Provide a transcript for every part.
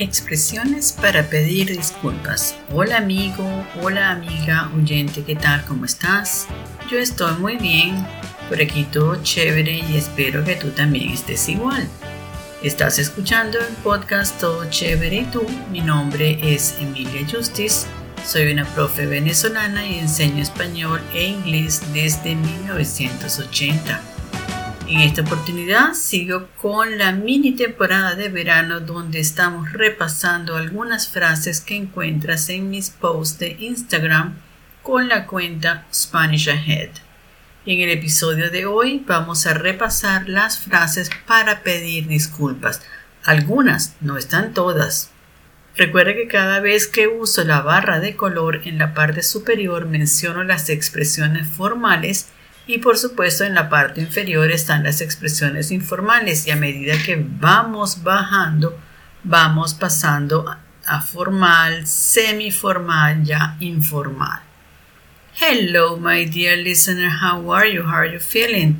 Expresiones para pedir disculpas. Hola amigo, hola amiga, oyente, ¿qué tal? ¿Cómo estás? Yo estoy muy bien, por aquí todo chévere y espero que tú también estés igual. Estás escuchando el podcast Todo Chévere y tú. Mi nombre es Emilia Justice. Soy una profe venezolana y enseño español e inglés desde 1980. En esta oportunidad sigo con la mini temporada de verano donde estamos repasando algunas frases que encuentras en mis posts de Instagram con la cuenta Spanish Ahead. En el episodio de hoy vamos a repasar las frases para pedir disculpas. Algunas, no están todas. Recuerda que cada vez que uso la barra de color en la parte superior menciono las expresiones formales y por supuesto en la parte inferior están las expresiones informales y a medida que vamos bajando vamos pasando a formal, semiformal, ya informal. Hello my dear listener, how are you? How are you feeling?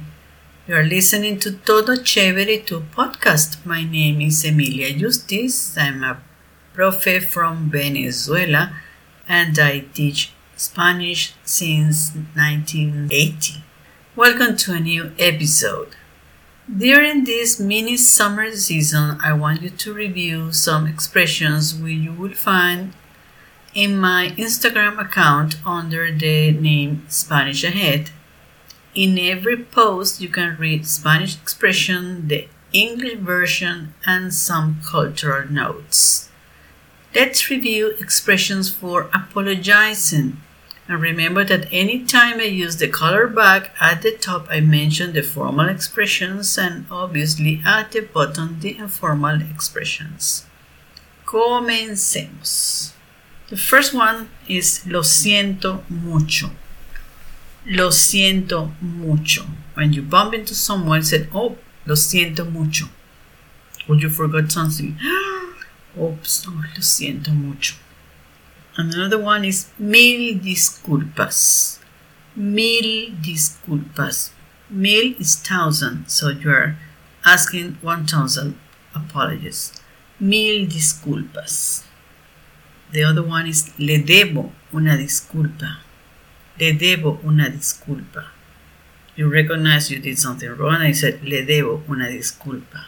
You are listening to Todo Chévere to podcast. My name is Emilia Justice. I'm a profe from Venezuela and I teach Spanish since 1980. Welcome to a new episode. During this mini summer season, I want you to review some expressions which you will find in my Instagram account under the name Spanish Ahead. In every post, you can read Spanish expression, the English version, and some cultural notes. Let's review expressions for apologizing. And remember that anytime I use the color back at the top, I mention the formal expressions and obviously at the bottom the informal expressions. Comencemos. The first one is lo siento mucho. Lo siento mucho. When you bump into someone, say, oh, lo siento mucho. Or you forgot something. Oops, oh, lo siento mucho. Another one is mil disculpas. Mil disculpas. Mil is thousand, so you're asking one thousand apologies. Mil disculpas. The other one is le debo una disculpa. Le debo una disculpa. You recognize you did something wrong and you said le debo una disculpa.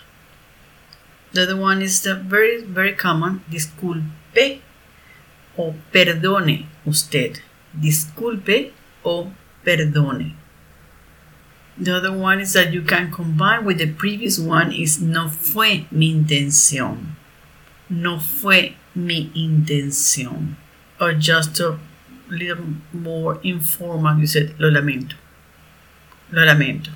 The other one is the very, very common disculpe o perdone usted. Disculpe o perdone. The other one is that you can combine with the previous one is no fue mi intención. No fue mi intención. Or just a little more informal, you said lo lamento. Lo lamento.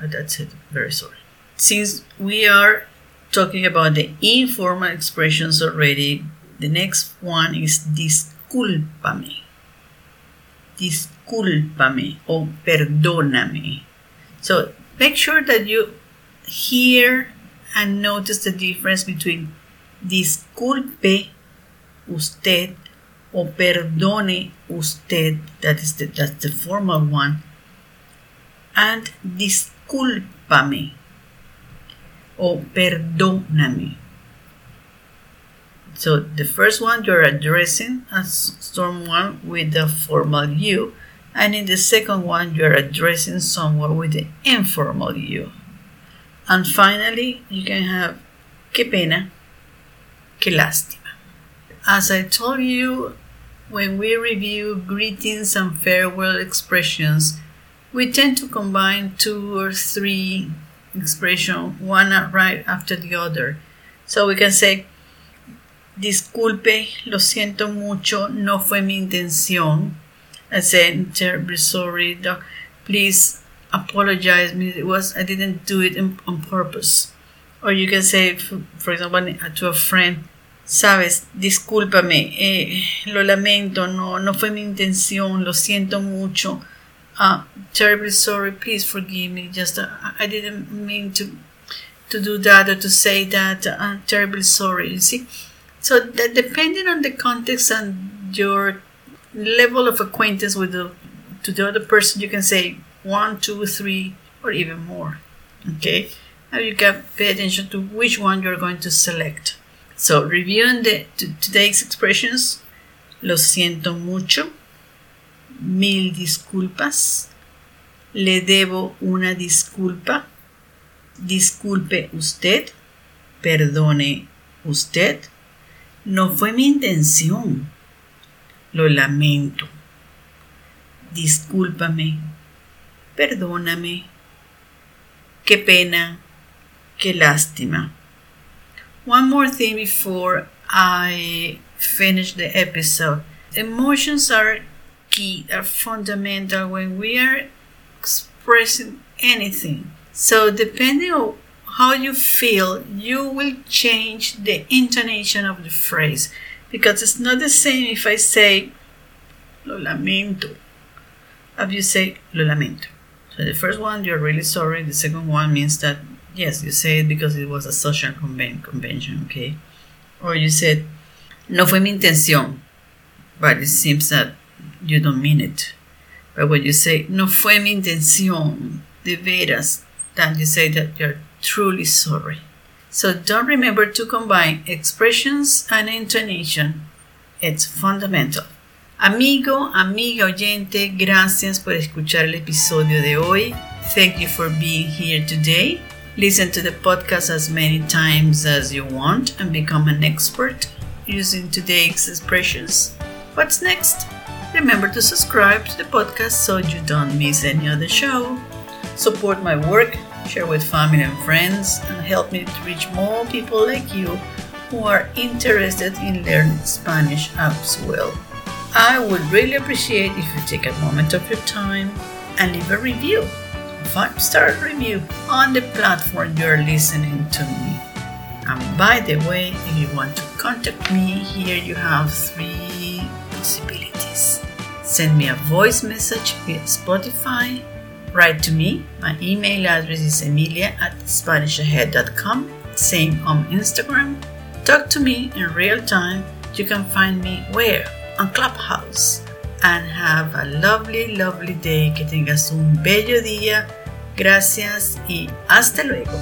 Uh, that's it. Very sorry. Since we are talking about the informal expressions already, the next one is discúlpame. Discúlpame o perdóname. So make sure that you hear and notice the difference between disculpe usted o perdone usted, that is the, that's the formal one, and discúlpame o perdóname. So the first one you're addressing as someone with the formal you, and in the second one you're addressing someone with the informal you. And finally, you can have qué pena, qué lástima. As I told you when we review greetings and farewell expressions, we tend to combine two or three expressions, one right after the other. So we can say Disculpe, lo siento mucho, no fue mi intención. I said, terribly sorry, doc. Please apologize me. It was I didn't do it in, on purpose. Or you can say, for, example, to a friend, sabes, discúlpame, eh, lo lamento, no, no fue mi intención, lo siento mucho. Uh, terribly sorry, please forgive me. Just uh, I didn't mean to to do that or to say that. Uh, terribly sorry. You see so depending on the context and your level of acquaintance with the to the other person, you can say one, two, three, or even more. Okay. Now you can pay attention to which one you're going to select. So, reviewing the today's expressions, lo siento mucho, mil disculpas, le debo una disculpa, disculpe usted, perdone usted, no fue mi intención, lo lamento, discúlpame, perdóname, qué pena, qué lástima. One more thing before I finish the episode. Emotions are key, are fundamental when we are expressing anything. So, depending on how you feel, you will change the intonation of the phrase because it's not the same if I say lo lamento, if you say lo lamento. So the first one, you're really sorry. The second one means that yes, you say it because it was a social conven- convention, okay? Or you said no fue mi intención, but it seems that you don't mean it. But when you say no fue mi intención, de veras, then you say that you're truly sorry. So don't remember to combine expressions and intonation. It's fundamental. Amigo, amiga oyente, gracias por escuchar el episodio de hoy. Thank you for being here today. Listen to the podcast as many times as you want and become an expert using today's expressions. What's next? Remember to subscribe to the podcast so you don't miss any other show. Support my work, share with family and friends, and help me to reach more people like you who are interested in learning Spanish as well. I would really appreciate if you take a moment of your time and leave a review, a five star review on the platform you're listening to me. And by the way, if you want to contact me, here you have three possibilities. Send me a voice message via Spotify, write to me. My email address is emilia at SpanishAhead.com, same on Instagram. Talk to me in real time. You can find me where? on Clubhouse. And have a lovely, lovely day. Que tengas un bello día. Gracias y hasta luego.